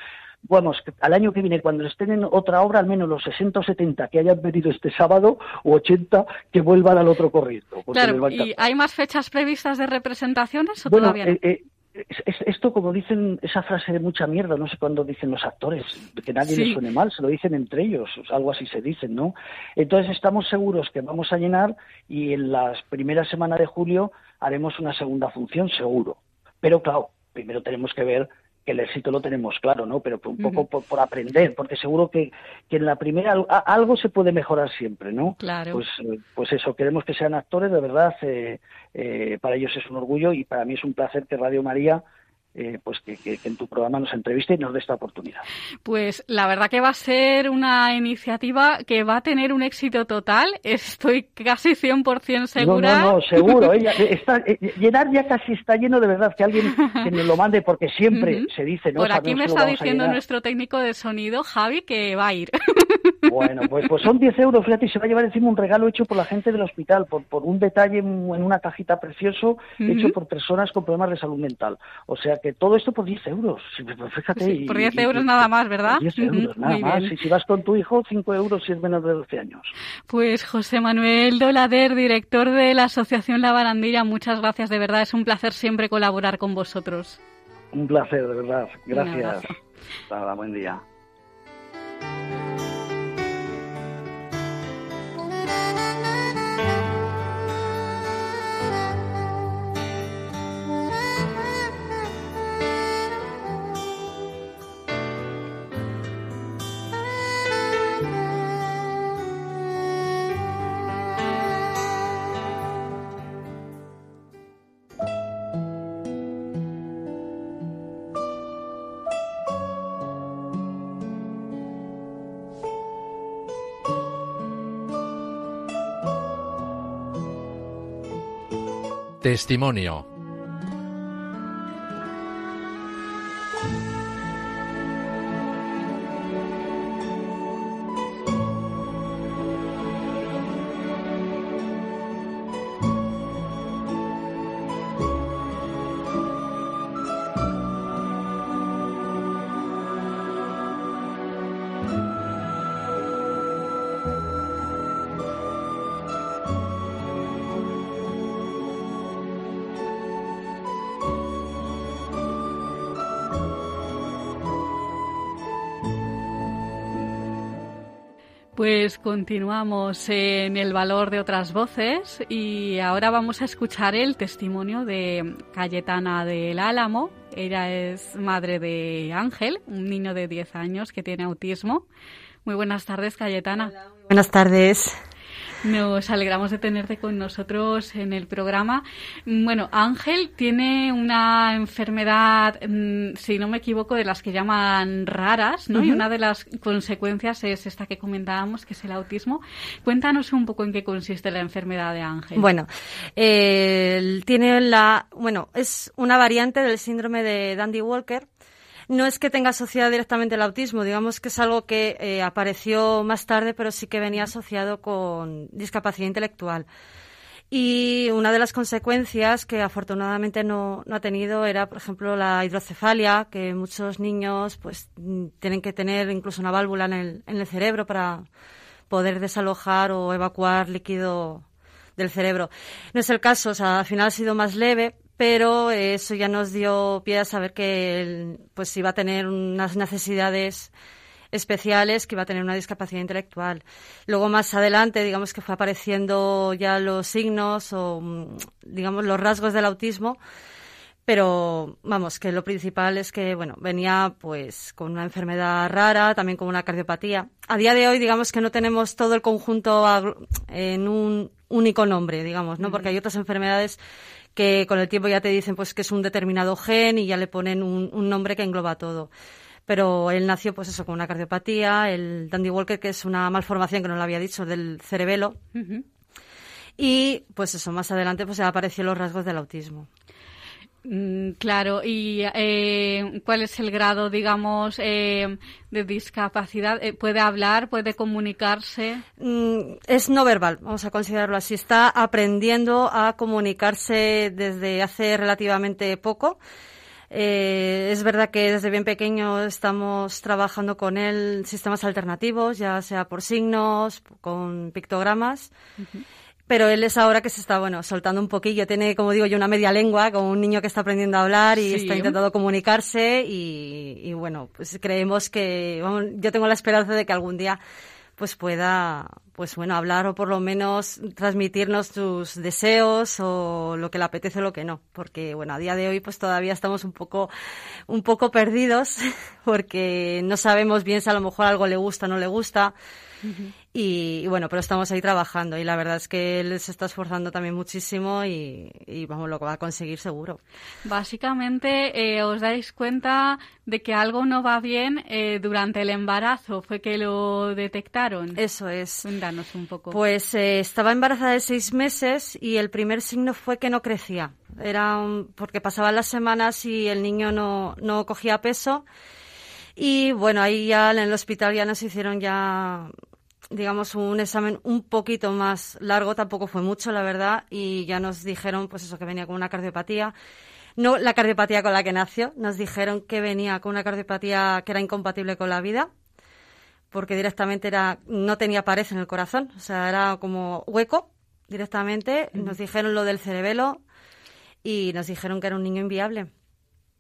vamos, al año que viene, cuando estén en otra obra, al menos los 60 o 70 que hayan venido este sábado, o 80 que vuelvan al otro corriendo. Claro, ¿y hay más fechas previstas de representaciones o todavía no? Eh, eh, esto, como dicen, esa frase de mucha mierda, no sé cuándo dicen los actores, que nadie les suene mal, se lo dicen entre ellos, algo así se dicen, ¿no? Entonces estamos seguros que vamos a llenar y en las primeras semanas de julio haremos una segunda función, seguro. Pero claro, primero tenemos que ver que el éxito lo tenemos claro, ¿no? Pero un poco por, aprender, porque seguro que, que, en la primera algo se puede mejorar siempre, ¿no? Claro. Pues, eh, pues eso, queremos que sean actores, de verdad, eh, eh, para ellos es un orgullo y para mí es un placer que Radio María eh, pues que, en tu programa nos entreviste y nos dé esta oportunidad. Pues la verdad que va a ser una iniciativa que va a tener un éxito total, estoy casi 100% segura. No, no, no seguro. [LAUGHS] Ella está, eh, llenar ya casi está lleno de verdad, que alguien que nos lo mande, porque siempre se dice... ¿no? Por aquí me está diciendo nuestro técnico de sonido, Javi, que va a ir. [LAUGHS] Bueno, [LAUGHS] pues, pues son 10 euros, fíjate, y se va a llevar encima un regalo hecho por la gente del hospital, por, por un detalle en una cajita precioso hecho por personas con problemas de salud mental. O sea que todo esto por 10 euros. Fíjate. por 10 euros nada más, ¿verdad? 10 euros, nada más. Y si vas con tu hijo, 5 euros si es menos de 12 años. Pues José Manuel Dolader, director de la Asociación La Barandilla, muchas gracias, de verdad. Es un placer siempre colaborar con vosotros. Un placer, de verdad. Gracias. Hasta buen día. Testimonio. Pues continuamos en el valor de otras voces y ahora vamos a escuchar el testimonio de Cayetana del Álamo. Ella es madre de Ángel, un niño de 10 años que tiene autismo. Muy buenas tardes, Cayetana. buenas tardes. Nos alegramos de tenerte con nosotros en el programa. Bueno, Ángel tiene una enfermedad, mm, si no me equivoco, de las que llaman raras, ¿no? Y una de las consecuencias es esta que comentábamos, que es el autismo. Cuéntanos un poco en qué consiste la enfermedad de Ángel. Bueno, tiene la, bueno, es una variante del síndrome de Dandy Walker no es que tenga asociado directamente el autismo, digamos que es algo que eh, apareció más tarde, pero sí que venía asociado con discapacidad intelectual. Y una de las consecuencias que afortunadamente no, ha tenido era, por ejemplo, la hidrocefalia, que muchos niños pues tienen que tener incluso una válvula en el, en el cerebro para poder desalojar o evacuar líquido del cerebro. No es el caso, o sea, al final ha sido más leve, pero eso ya nos dio pie a saber que él, pues iba a tener unas necesidades especiales, que iba a tener una discapacidad intelectual. Luego más adelante, digamos que fue apareciendo ya los signos o mm, digamos los rasgos del autismo, pero vamos, que lo principal es que bueno, venía pues con una enfermedad rara, también con una cardiopatía. A día de hoy digamos que no tenemos todo el conjunto en un único nombre, digamos, ¿no? Porque hay otras enfermedades que con el tiempo ya te dicen pues que es un determinado gen y ya le ponen un, nombre que engloba todo. Pero él nació pues eso con una cardiopatía, el Dandy Walker que es una malformación que no lo había dicho del cerebelo. Y pues eso más adelante pues apareció los rasgos del autismo. Mm, claro, ¿y eh, cuál es el grado, digamos, eh, de discapacidad? Eh, ¿Puede hablar, puede comunicarse? Mm, es no verbal, vamos a considerarlo así. Está aprendiendo a comunicarse desde hace relativamente poco. es verdad que desde bien pequeño estamos trabajando con él sistemas alternativos, ya sea por signos, con pictogramas pero él es ahora que se está, bueno, soltando un poquillo. Tiene, como digo yo, una media lengua, como un niño que está aprendiendo a hablar y está intentando comunicarse y, bueno, pues creemos que, yo tengo la esperanza de que algún día pues pueda, pues bueno, hablar o por lo menos transmitirnos sus deseos o lo que le apetece o lo que no, porque bueno, a día de hoy pues todavía estamos un poco, un poco perdidos [LAUGHS] porque no sabemos bien si a lo mejor algo le gusta o no le gusta y, bueno, pero estamos ahí trabajando y la verdad es que él se está esforzando también muchísimo y, vamos, lo va a conseguir seguro. Básicamente, eh, os dais cuenta de que algo no va bien eh, durante el embarazo, fue que lo detectaron. Eso es. Cuéntanos un poco. Pues eh, estaba embarazada de seis meses y el primer signo fue que no crecía. Era porque pasaban las semanas y el niño no, no cogía peso. Y bueno, ahí ya en el hospital ya nos hicieron ya digamos, un examen un poquito más largo, tampoco fue mucho, la verdad, y ya nos dijeron, pues eso, que venía con una cardiopatía. No la cardiopatía con la que nació, nos dijeron que venía con una cardiopatía que era incompatible con la vida, porque directamente era, no tenía pared en el corazón, o sea, era como hueco directamente. Nos dijeron lo del cerebelo y nos dijeron que era un niño inviable.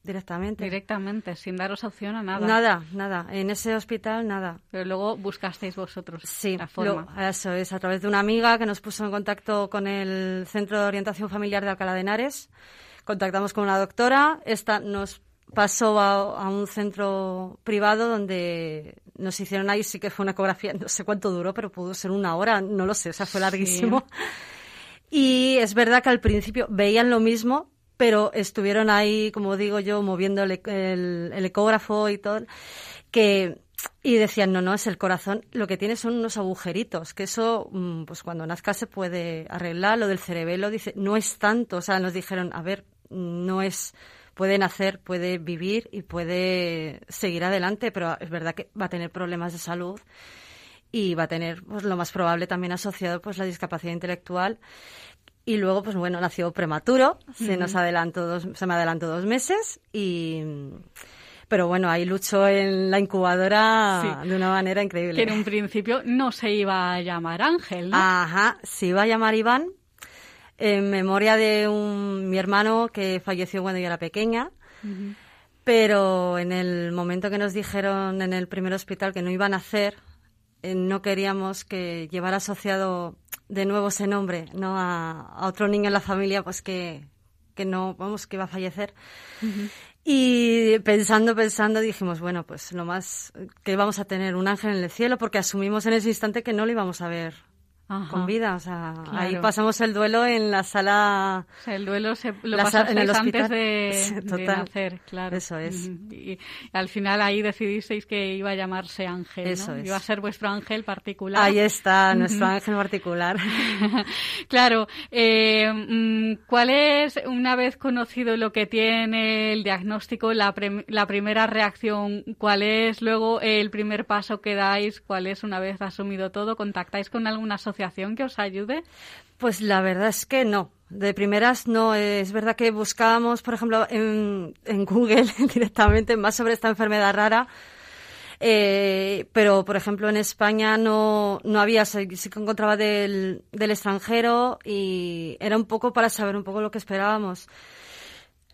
Directamente. Directamente, sin daros opción a nada. Nada, nada. En ese hospital, nada. Pero luego buscasteis vosotros sí, la forma. eso es, a través de una amiga que nos puso en contacto con el Centro de Orientación Familiar de Alcalá de Henares. Contactamos con una doctora. Esta nos pasó a, un centro privado donde nos hicieron ahí, sí que fue una ecografía, no sé cuánto duró, pero pudo ser una hora, no lo sé, o sea, fue larguísimo. Y es verdad que al principio veían lo mismo, pero estuvieron ahí, como digo yo, moviendo el, ecógrafo y todo, que y decían, no, no, es el corazón, lo que tiene son unos agujeritos, que eso, mm, pues cuando nazca se puede arreglar, lo del cerebelo, dice, no es tanto, o sea, nos dijeron, a ver, no es, puede nacer, puede vivir y puede seguir adelante, pero es verdad que va a tener problemas de salud y va a tener, pues lo más probable también asociado, pues la discapacidad intelectual y luego, pues bueno, nació prematuro, se nos adelantó dos, se me adelantó dos meses y pero bueno, ahí luchó en la incubadora de una manera increíble. Que en un principio no se iba a llamar Ángel, ¿no? Ajá, se iba a llamar Iván en memoria de un, mi hermano que falleció cuando yo era pequeña. Pero en el momento que nos dijeron en el primer hospital que no iban a hacer, eh, no queríamos que llevara asociado de nuevo ese nombre, ¿no? A, otro niño en la familia, pues que, que no, vamos, que iba a fallecer. Y pensando, pensando, dijimos, bueno, pues lo más que vamos a tener un ángel en el cielo, porque asumimos en ese instante que no lo íbamos a ver con vida. O sea, ahí pasamos el duelo en la sala. O sea, el duelo se, lo pasasteis antes de, [LAUGHS] de, nacer, claro. Eso es. Y, al final ahí decidisteis que iba a llamarse Ángel. Eso es. Iba a ser vuestro ángel particular. Ahí está, nuestro ángel particular. [LAUGHS] claro. Eh, mm, ¿Cuál es, una vez conocido lo que tiene el diagnóstico, la, la primera reacción? ¿Cuál es luego el primer paso que dais? ¿Cuál es una vez asumido todo? ¿Contactáis con alguna asociación? Que os ayude? Pues la verdad es que no. De primeras no. Es verdad que buscábamos, por ejemplo, en, Google [LAUGHS] directamente más sobre esta enfermedad rara. Eh, pero, por ejemplo, en España no, no había, sí que encontraba del, del extranjero y era un poco para saber un poco lo que esperábamos.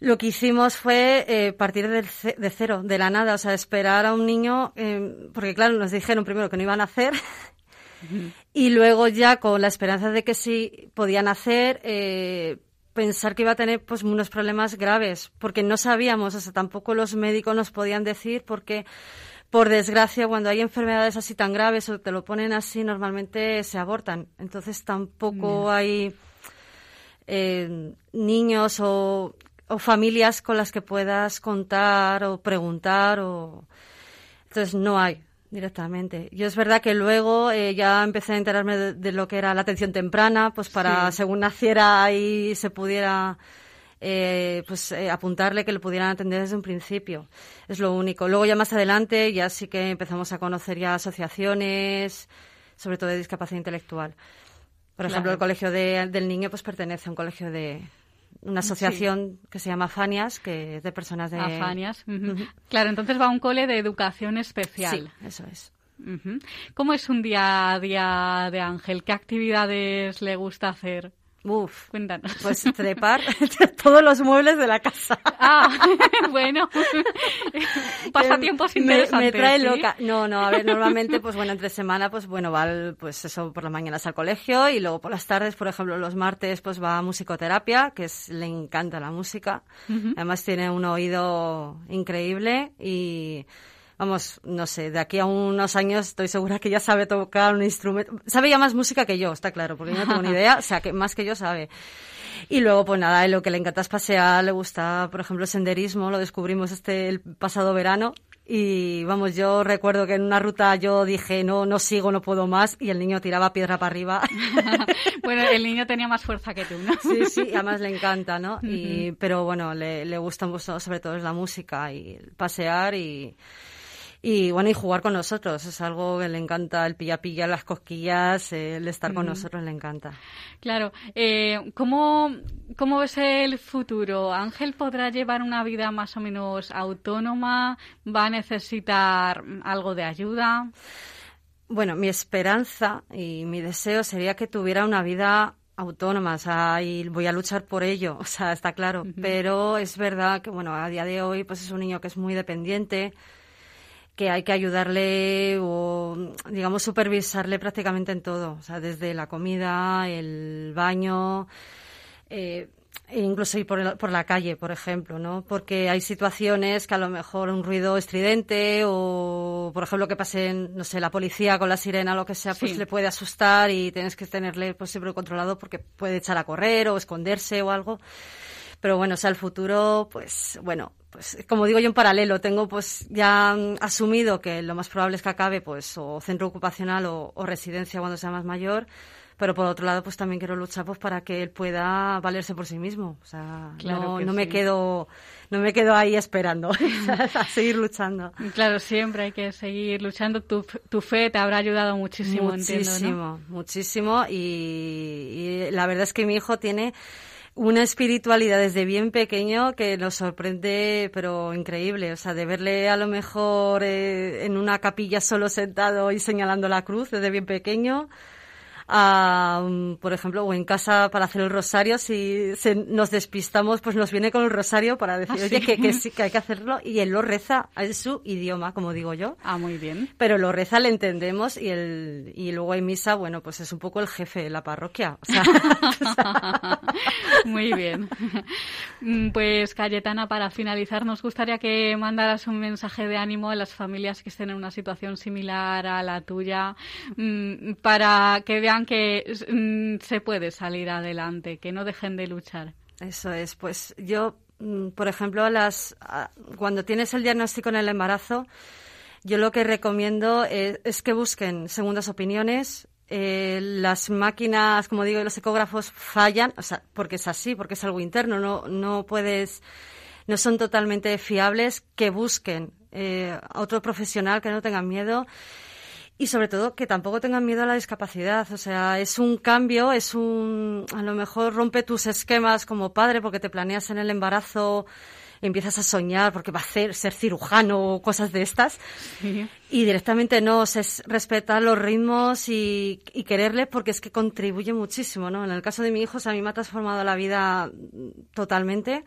Lo que hicimos fue eh, partir de, de, cero, de la nada, o sea, esperar a un niño, eh, porque claro, nos dijeron primero que no iban a hacer [LAUGHS] y luego ya con la esperanza de que sí podían hacer, eh, pensar que iba a tener pues unos problemas graves, porque no sabíamos, o sea, tampoco los médicos nos podían decir, porque por desgracia cuando hay enfermedades así tan graves o te lo ponen así, normalmente se abortan. Entonces tampoco hay eh, niños o, o familias con las que puedas contar o preguntar o entonces no hay directamente. Yo es verdad que luego eh, ya empecé a enterarme de, lo que era la atención temprana, pues para según naciera ahí se pudiera eh, pues eh, apuntarle que lo pudieran atender desde un principio. Es lo único. Luego ya más adelante ya sí que empezamos a conocer ya asociaciones, sobre todo de discapacidad intelectual. Por ejemplo, el colegio del niño pues pertenece a un colegio de, una asociación que se llama Fanias, que es de personas de... Fanias. Claro, entonces va a un cole de educación especial. Sí, eso es. ¿Cómo es un día a día de Ángel? ¿Qué actividades le gusta hacer? Uf, cuéntanos. Pues trepar [LAUGHS] todos los muebles de la casa. Ah, [LAUGHS] bueno. [LAUGHS] Pasatiempos interesantes. Me, trae loca. No, no, a ver, normalmente, pues bueno, entre semana, pues bueno, va, pues eso, por las mañanas al colegio y luego por las tardes, por ejemplo, los martes, pues va a musicoterapia, que es, le encanta la música. Además tiene un oído increíble y vamos, no sé, de aquí a unos años estoy segura que ya sabe tocar un instrumento. Sabe ya más música que yo, está claro, porque yo no tengo ni idea, o sea, que más que yo sabe. Y luego, pues nada, lo que le encanta es pasear, le gusta, por ejemplo, el senderismo, lo descubrimos este el pasado verano. Y vamos, yo recuerdo que en una ruta yo dije, no, no sigo, no puedo más, y el niño tiraba piedra para arriba. [LAUGHS] bueno, el niño tenía más fuerza que tú, ¿no? sí, sí, además le encanta, ¿no? y, pero bueno, le, le gusta sobre todo la música y pasear y, y bueno, y jugar con nosotros. Es algo que le encanta, el pilla-pilla, las cosquillas, el estar con nosotros le encanta. Claro. Eh, ¿cómo, ¿Cómo ves el futuro? ¿Ángel podrá llevar una vida más o menos autónoma? ¿Va a necesitar algo de ayuda? Bueno, mi esperanza y mi deseo sería que tuviera una vida autónoma, o sea, y voy a luchar por ello, [LAUGHS] o sea, está claro. Pero es verdad que, bueno, a día de hoy, pues es un niño que es muy dependiente, que hay que ayudarle o, digamos, supervisarle prácticamente en todo, o sea, desde la comida, el baño, eh, e incluso ir por, por, la calle, por ejemplo, ¿no? Porque hay situaciones que a lo mejor un ruido estridente o, por ejemplo, que pasen, no sé, la policía con la sirena o lo que sea, pues le puede asustar y tienes que tenerle pues, siempre controlado porque puede echar a correr o esconderse o algo. Pero bueno, o sea, el futuro, pues bueno, pues como digo yo en paralelo, tengo pues ya asumido que lo más probable es que acabe pues o centro ocupacional o, residencia cuando sea más mayor, pero por otro lado pues también quiero luchar pues para que él pueda valerse por sí mismo, o sea, no, no me quedo no me quedo ahí esperando [LAUGHS] a seguir luchando. Claro, siempre hay que seguir luchando. Tu, tu fe te habrá ayudado muchísimo, muchísimo, muchísimo y la verdad es que mi hijo tiene una espiritualidad desde bien pequeño que nos sorprende, pero increíble. O sea, de verle a lo mejor eh, en una capilla solo sentado y señalando la cruz desde bien pequeño, por ejemplo, o en casa para hacer el rosario, si nos despistamos, pues nos viene con el rosario para decir, ¿Ah, oye, que, [LAUGHS] sí, que hay que hacerlo, y él lo reza en su idioma, como digo yo. Ah, muy bien. Pero lo reza, le entendemos, y, el, y luego hay misa, bueno, pues es un poco el jefe de la parroquia. [LAUGHS] [LAUGHS] muy bien. Mm, pues, Cayetana, para finalizar, nos gustaría que mandaras un mensaje de ánimo a las familias que estén en una situación similar a la tuya, mm, para que vean que mm, se puede salir adelante, que no dejen de luchar. Eso es, pues yo, mm, por ejemplo, las, cuando tienes el diagnóstico en el embarazo, yo lo que recomiendo es, que busquen segundas opiniones. Eh, las máquinas, como digo, los ecógrafos fallan, o sea, porque es así, porque es algo interno, no, no puedes, no son totalmente fiables, que busquen eh, a otro profesional, que no tengan miedo y sobre todo que tampoco tengan miedo a la discapacidad. O sea, es un cambio, es un, a lo mejor rompe tus esquemas como padre porque te planeas en el embarazo, empiezas a soñar porque va a ser, ser cirujano o cosas de estas. Y directamente no, es respetar los ritmos y, y, quererle porque es que contribuye muchísimo, ¿no? En el caso de mi hijo, a mí me ha transformado la vida totalmente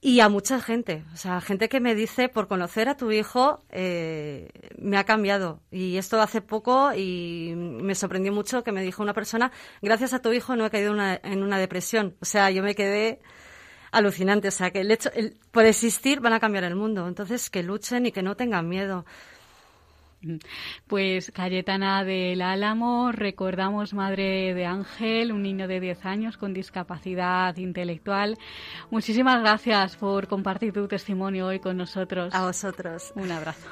y a mucha gente, o sea, gente que me dice, por conocer a tu hijo, eh, me ha cambiado. Y esto hace poco y me sorprendió mucho que me dijo una persona, gracias a tu hijo no he caído en una depresión. O sea, yo me quedé alucinante. O sea, que el hecho, el, por existir van a cambiar el mundo. Entonces, que luchen y que no tengan miedo. Pues Cayetana del Álamo, recordamos madre de Ángel, un niño de 10 años con discapacidad intelectual. Muchísimas gracias por compartir tu testimonio hoy con nosotros. A vosotros. Un abrazo.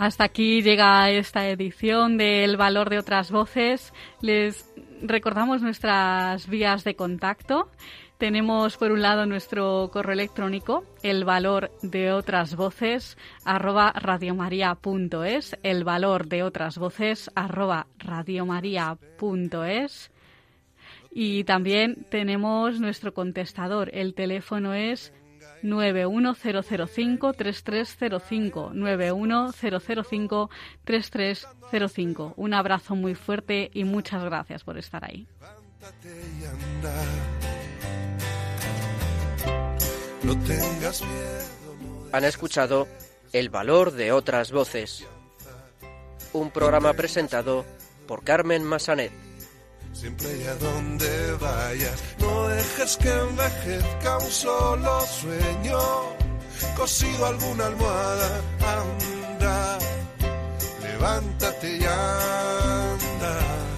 Hasta aquí llega esta edición del Valor de otras voces. Les recordamos nuestras vías de contacto. Tenemos por un lado nuestro correo electrónico, el valor de otras voces, arroba radiomaria.es, el valor de otras voces, arroba radiomaria.es. Y también tenemos nuestro contestador, el teléfono es 91005-3305. 91005-3305. Un abrazo muy fuerte y muchas gracias por estar ahí. Han escuchado El valor de otras voces. Un programa presentado por Carmen Massanet Siempre y a donde vayas, no dejes que envejezca un solo sueño. Cosido alguna almohada, anda, levántate y anda.